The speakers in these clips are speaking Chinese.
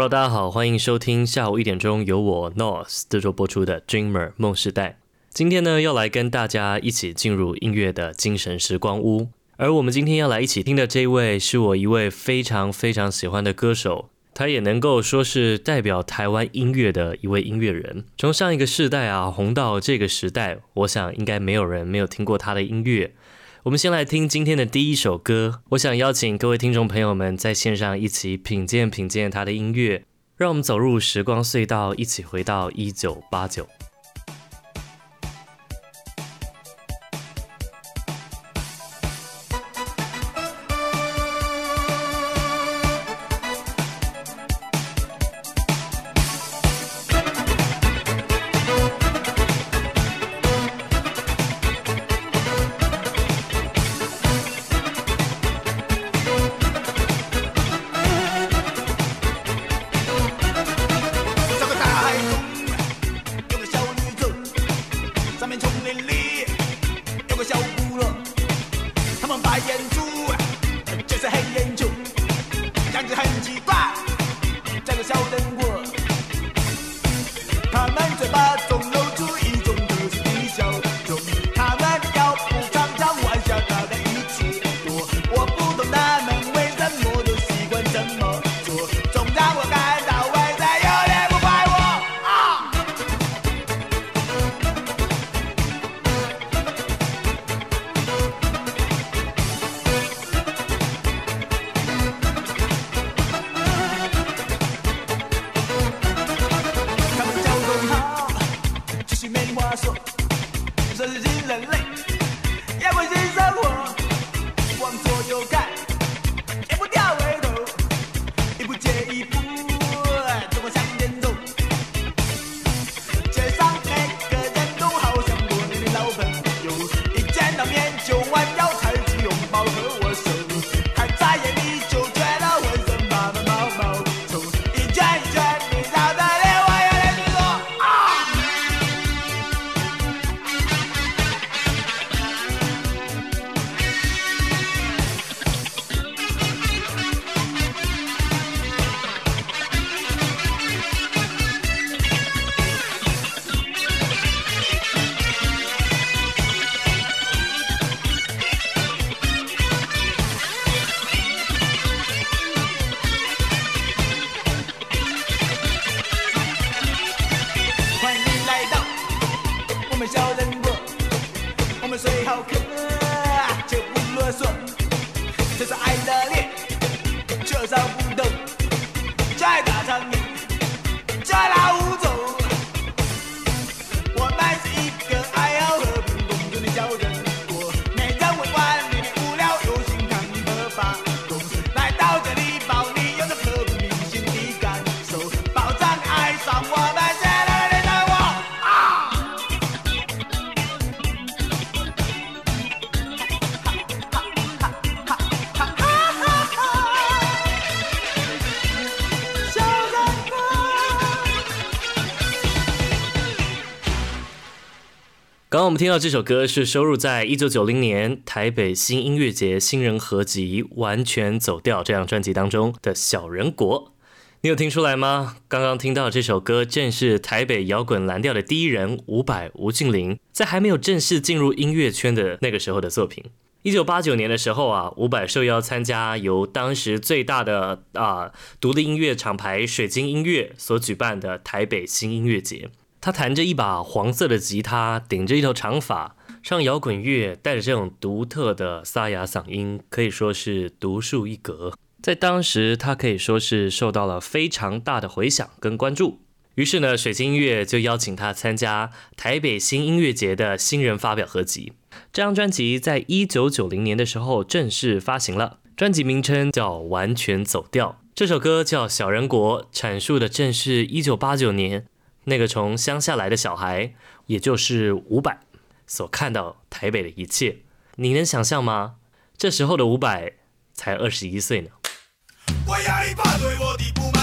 Hello，大家好，欢迎收听下午一点钟由我 North 制作播出的 Dreamer 梦时代。今天呢，要来跟大家一起进入音乐的精神时光屋。而我们今天要来一起听的这一位，是我一位非常非常喜欢的歌手，他也能够说是代表台湾音乐的一位音乐人。从上一个世代啊红到这个时代，我想应该没有人没有听过他的音乐。我们先来听今天的第一首歌。我想邀请各位听众朋友们在线上一起品鉴品鉴他的音乐，让我们走入时光隧道，一起回到一九八九。我们听到这首歌是收录在一九九零年台北新音乐节新人合辑《完全走调》这张专辑当中的小人国，你有听出来吗？刚刚听到这首歌正是台北摇滚蓝调的第一人伍佰吴俊霖在还没有正式进入音乐圈的那个时候的作品。一九八九年的时候啊，伍佰受邀参加由当时最大的啊独立音乐厂牌水晶音乐所举办的台北新音乐节。他弹着一把黄色的吉他，顶着一头长发，唱摇滚乐，带着这种独特的沙哑嗓音，可以说是独树一格。在当时，他可以说是受到了非常大的回响跟关注。于是呢，水晶音乐就邀请他参加台北新音乐节的新人发表合辑。这张专辑在一九九零年的时候正式发行了，专辑名称叫《完全走调》。这首歌叫《小人国》，阐述的正是一九八九年那个从乡下来的小孩，也就是伍佰所看到台北的一切。你能想象吗？这时候的伍佰才二十一岁呢。我要你把对我的不满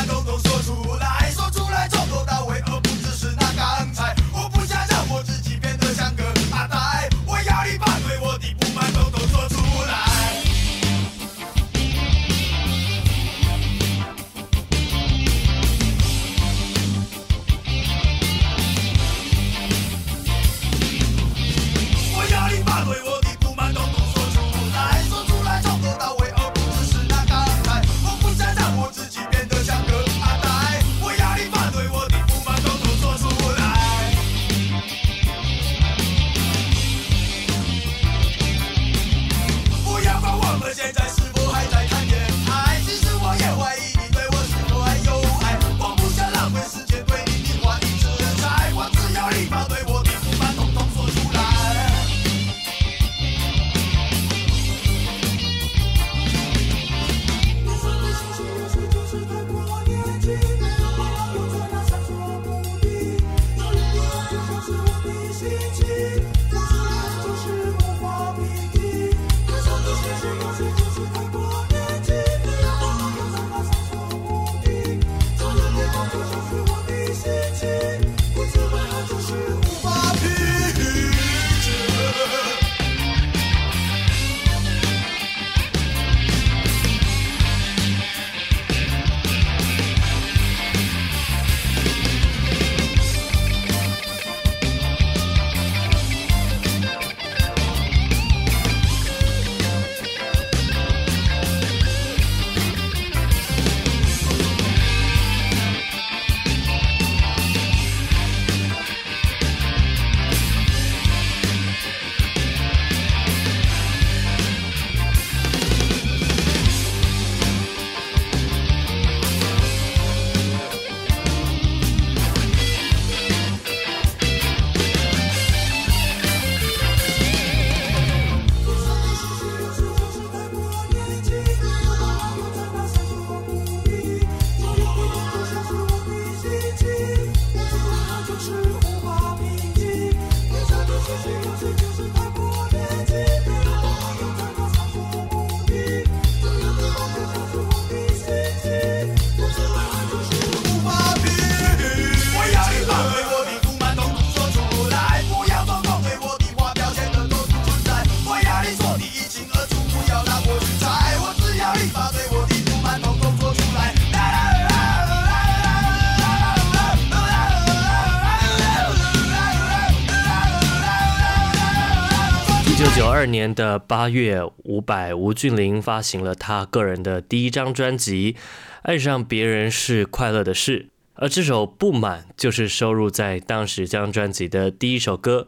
二年的八月，伍佰吴俊霖发行了他个人的第一张专辑《爱上别人是快乐的事》。而这首《不满》就是收录在当时这张专辑的第一首歌。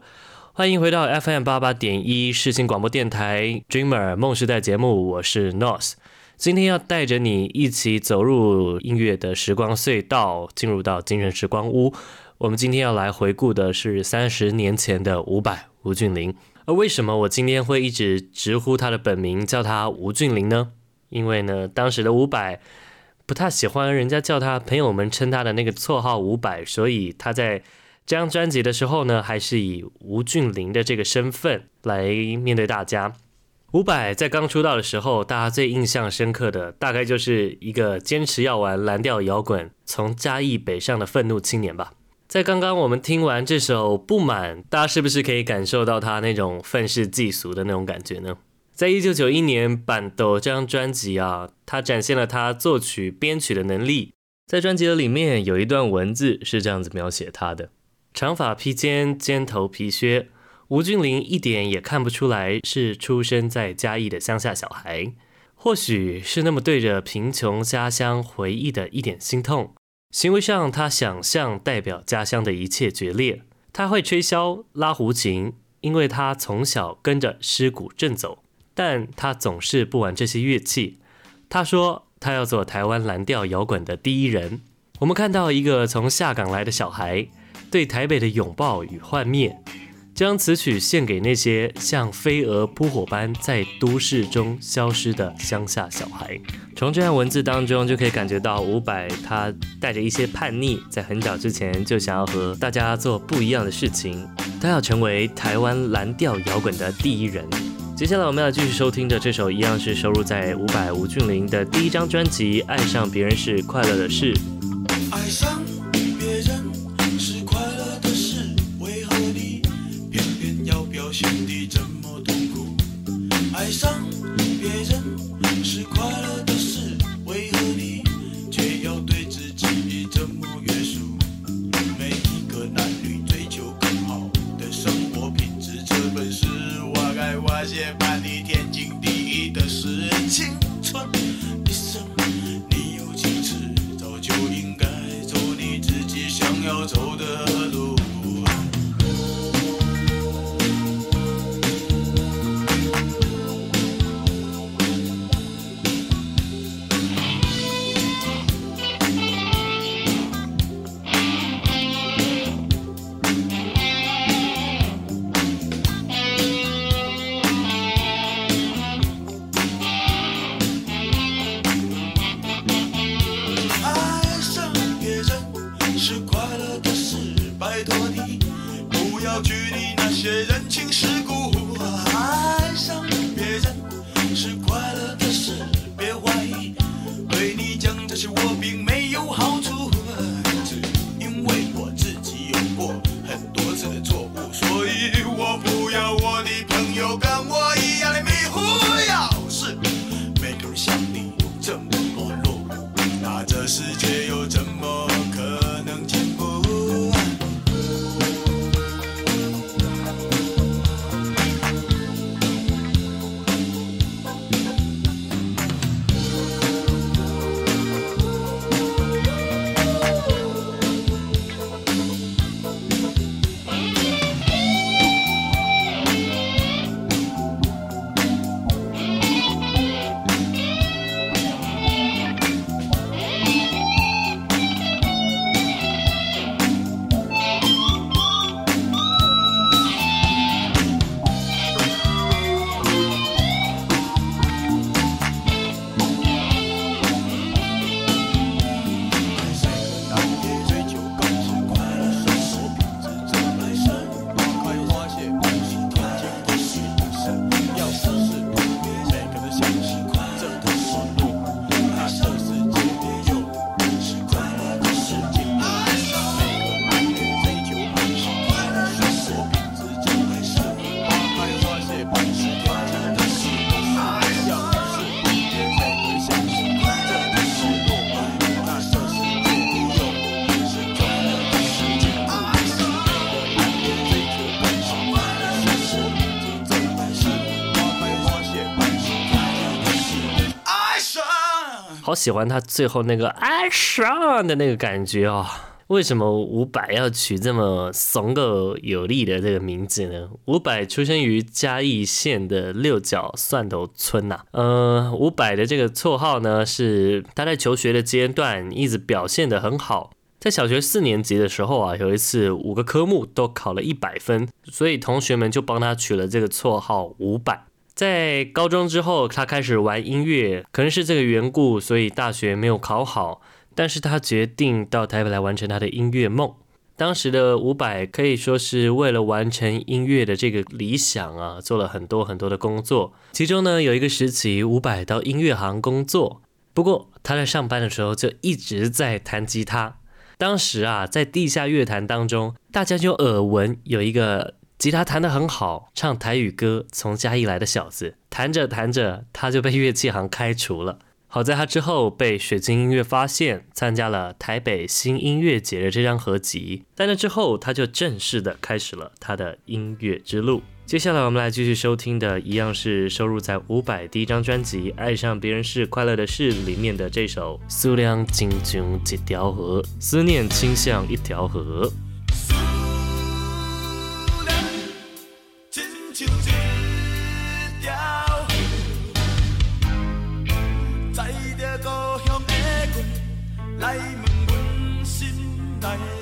欢迎回到 FM 八八点一视新广播电台 Dreamer 梦时代节目，我是 North。今天要带着你一起走入音乐的时光隧道，进入到精神时光屋。我们今天要来回顾的是三十年前的伍佰吴俊霖。而为什么我今天会一直直呼他的本名，叫他吴俊霖呢？因为呢，当时的伍佰。不太喜欢人家叫他，朋友们称他的那个绰号伍佰，所以他在这张专辑的时候呢，还是以吴俊霖的这个身份来面对大家。伍佰在刚出道的时候，大家最印象深刻的大概就是一个坚持要玩蓝调摇滚，从嘉义北上的愤怒青年吧。在刚刚我们听完这首《不满》，大家是不是可以感受到他那种愤世嫉俗的那种感觉呢？在一九九一年《版的》这张专辑啊，他展现了他作曲编曲的能力。在专辑的里面有一段文字是这样子描写他的：长发披肩，尖头皮靴，吴俊霖一点也看不出来是出生在嘉义的乡下小孩。或许是那么对着贫穷家乡回忆的一点心痛。行为上，他想象代表家乡的一切决裂。他会吹箫、拉胡琴，因为他从小跟着狮鼓阵走。但他总是不玩这些乐器。他说他要做台湾蓝调摇滚的第一人。我们看到一个从下岗来的小孩对台北的拥抱与幻灭，将此曲献给那些像飞蛾扑火般在都市中消失的乡下小孩。从这段文字当中就可以感觉到伍佰他带着一些叛逆，在很早之前就想要和大家做不一样的事情，他要成为台湾蓝调摇滚的第一人。接下来我们要继续收听的这首，一样是收录在伍佰吴俊霖的第一张专辑《爱上别人是快乐的事》。爱上喜欢他最后那个爱上的那个感觉哦！为什么伍佰要取这么怂狗有力的这个名字呢？伍佰出生于嘉义县的六角蒜头村呐、啊。呃，伍佰的这个绰号呢，是他在求学的阶段一直表现得很好。在小学四年级的时候啊，有一次五个科目都考了一百分，所以同学们就帮他取了这个绰号伍佰。在高中之后，他开始玩音乐，可能是这个缘故，所以大学没有考好。但是他决定到台北来完成他的音乐梦。当时的伍佰可以说是为了完成音乐的这个理想啊，做了很多很多的工作。其中呢，有一个时期，伍佰到音乐行工作。不过他在上班的时候就一直在弹吉他。当时啊，在地下乐坛当中，大家就耳闻有一个。吉他弹得很好，唱台语歌，从嘉义来的小子，弹着弹着，他就被乐器行开除了。好在他之后被水晶音乐发现，参加了台北新音乐节的这张合集。在那之后，他就正式的开始了他的音乐之路。接下来我们来继续收听的，一样是收入在伍佰第一张专辑《爱上别人是快乐的事》里面的这首《思念亲像一条河》，思念倾向一条河。找着故乡的月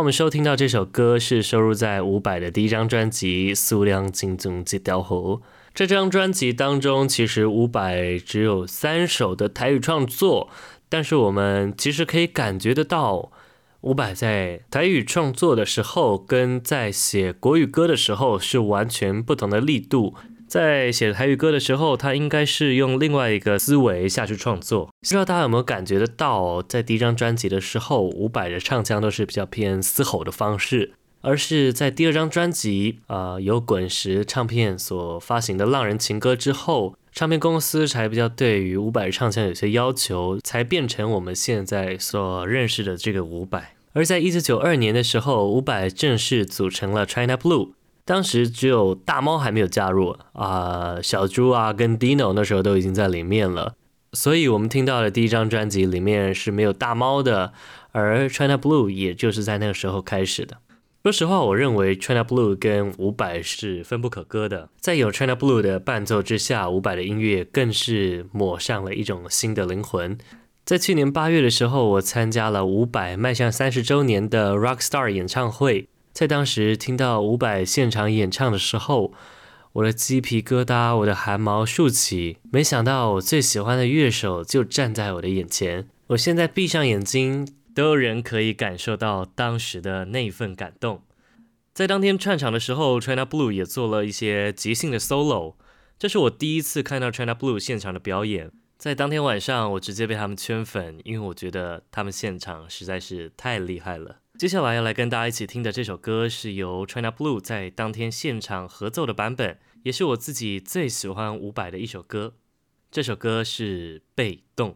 我们收听到这首歌，是收录在伍佰的第一张专辑《数量精总这条河》。这张专辑当中，其实伍佰只有三首的台语创作，但是我们其实可以感觉得到，伍佰在台语创作的时候，跟在写国语歌的时候是完全不同的力度。在写台语歌的时候，他应该是用另外一个思维下去创作。不知道大家有没有感觉得到，在第一张专辑的时候，伍佰的唱腔都是比较偏嘶吼的方式，而是在第二张专辑，呃，由滚石唱片所发行的《浪人情歌》之后，唱片公司才比较对于伍佰的唱腔有些要求，才变成我们现在所认识的这个伍佰。而在一九九二年的时候，伍佰正式组成了 China Blue。当时只有大猫还没有加入啊、小猪啊跟 Dino 那时候都已经在里面了，所以我们听到的第一张专辑里面是没有大猫的，而 China Blue 也就是在那个时候开始的。说实话，我认为 China Blue 跟伍佰是分不可割的，在有 China Blue 的伴奏之下，伍佰的音乐更是抹上了一种新的灵魂。在去年八月的时候，我参加了伍佰迈向三十周年的 Rockstar 演唱会。在当时听到伍佰现场演唱的时候，我的鸡皮疙瘩，我的汗毛竖起。没想到我最喜欢的乐手就站在我的眼前，我现在闭上眼睛，都仍可以感受到当时的那份感动。在当天串场的时候，China Blue 也做了一些即兴的 solo，这是我第一次看到 China Blue 现场的表演。在当天晚上，我直接被他们圈粉，因为我觉得他们现场实在是太厉害了。接下来要来跟大家一起听的这首歌是由 China Blue 在当天现场合奏的版本，也是我自己最喜欢伍佰的一首歌。这首歌是《被动》。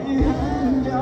Hanya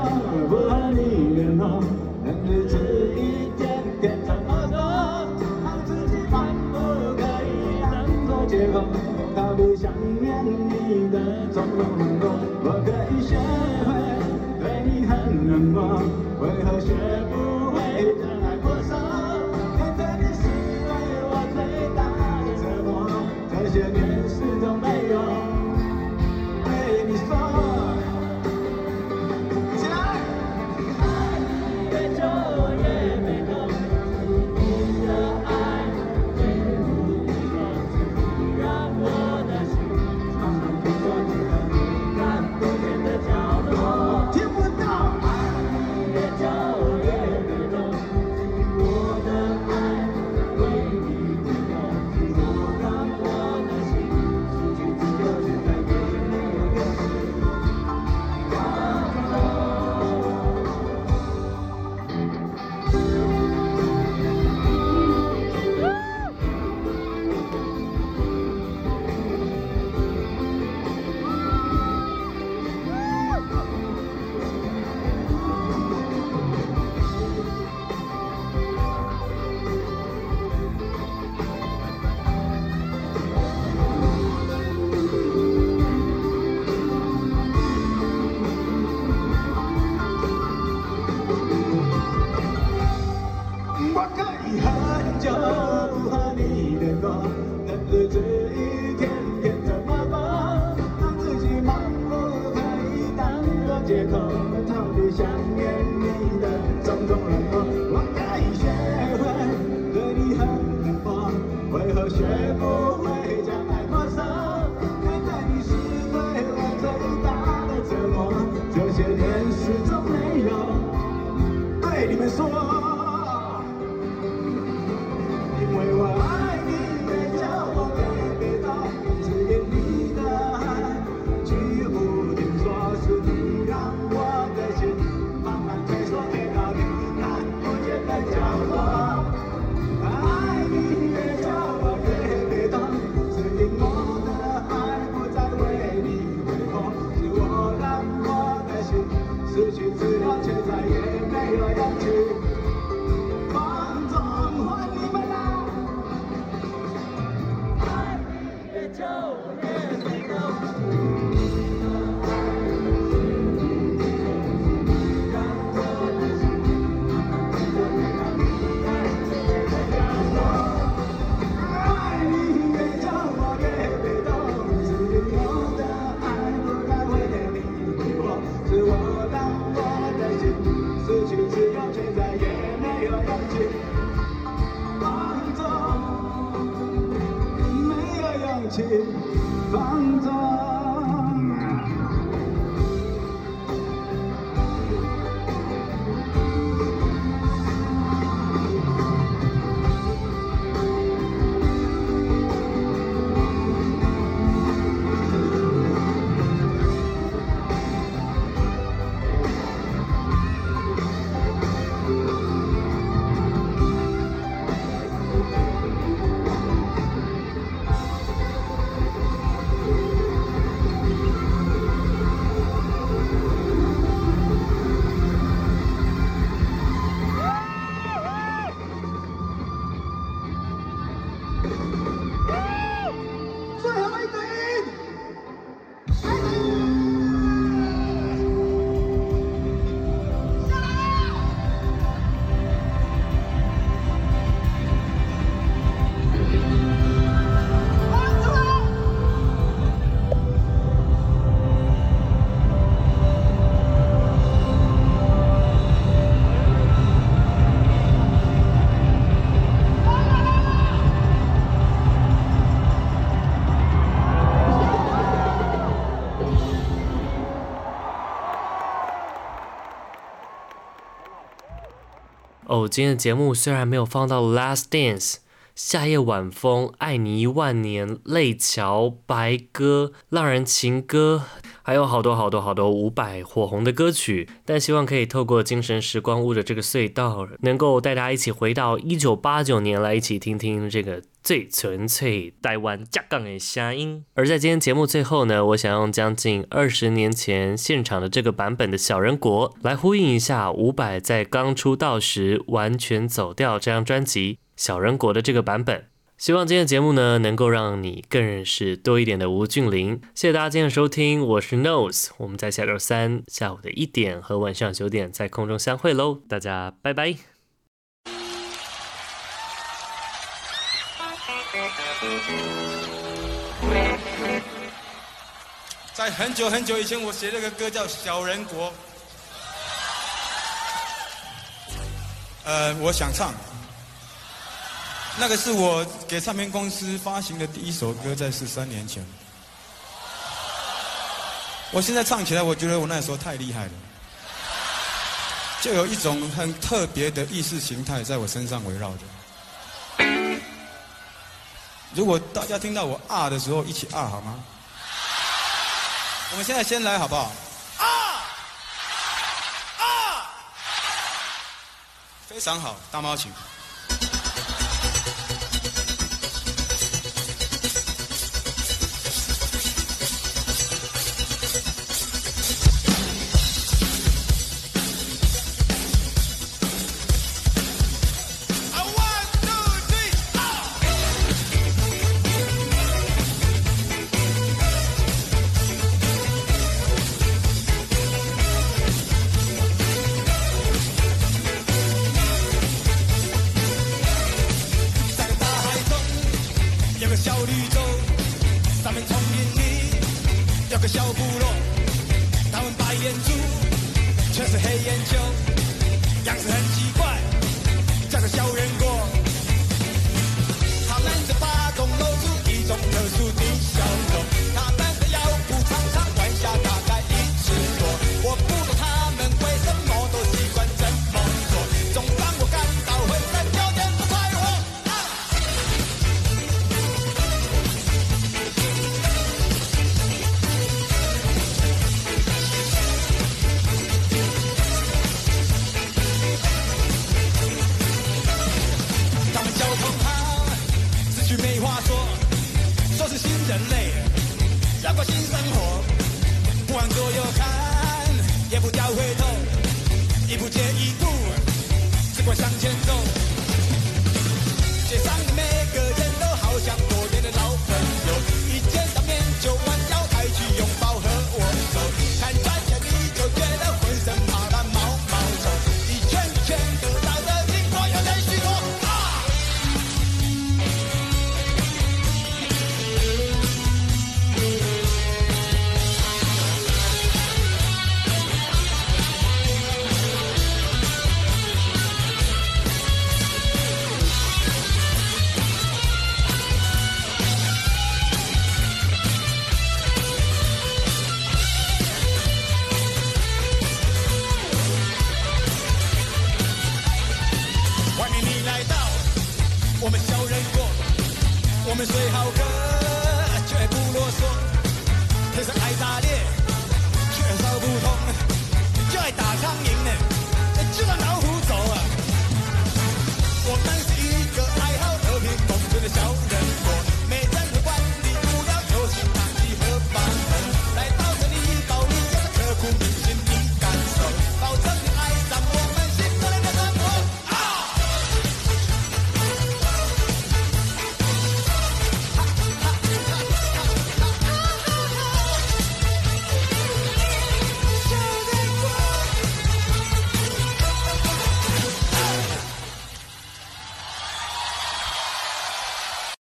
今天的节目虽然没有放到《Last Dance》、《夏夜晚风》、《爱你一万年》、《泪桥》、《白鸽》、《浪人情歌》，还有好多好多好多伍佰火红的歌曲，但希望可以透过精神时光屋的这个隧道，能够带大家一起回到一九八九年来，一起听听这个。最纯粹台湾加港的乡音。而在今天节目最后呢，我想用将近二十年前现场的这个版本的小人国来呼应一下伍佰在刚出道时完全走调这张专辑小人国的这个版本。希望今天的节目呢，能够让你更认识多一点的吴俊霖。谢谢大家今天的收听，我是 Nose，我们在下周三下午的一点和晚上九点在空中相会喽，大家拜拜。在很久很久以前，我写了个歌叫《小人国》，呃，我想唱。那个是我给唱片公司发行的第一首歌，在十三年前。我现在唱起来，我觉得我那时候太厉害了，就有一种很特别的意识形态在我身上围绕着。如果大家听到我啊的时候，一起啊好吗？我们现在先来好不好？啊啊！非常好，大猫请。一步接一步只管向前走。虽好客，绝不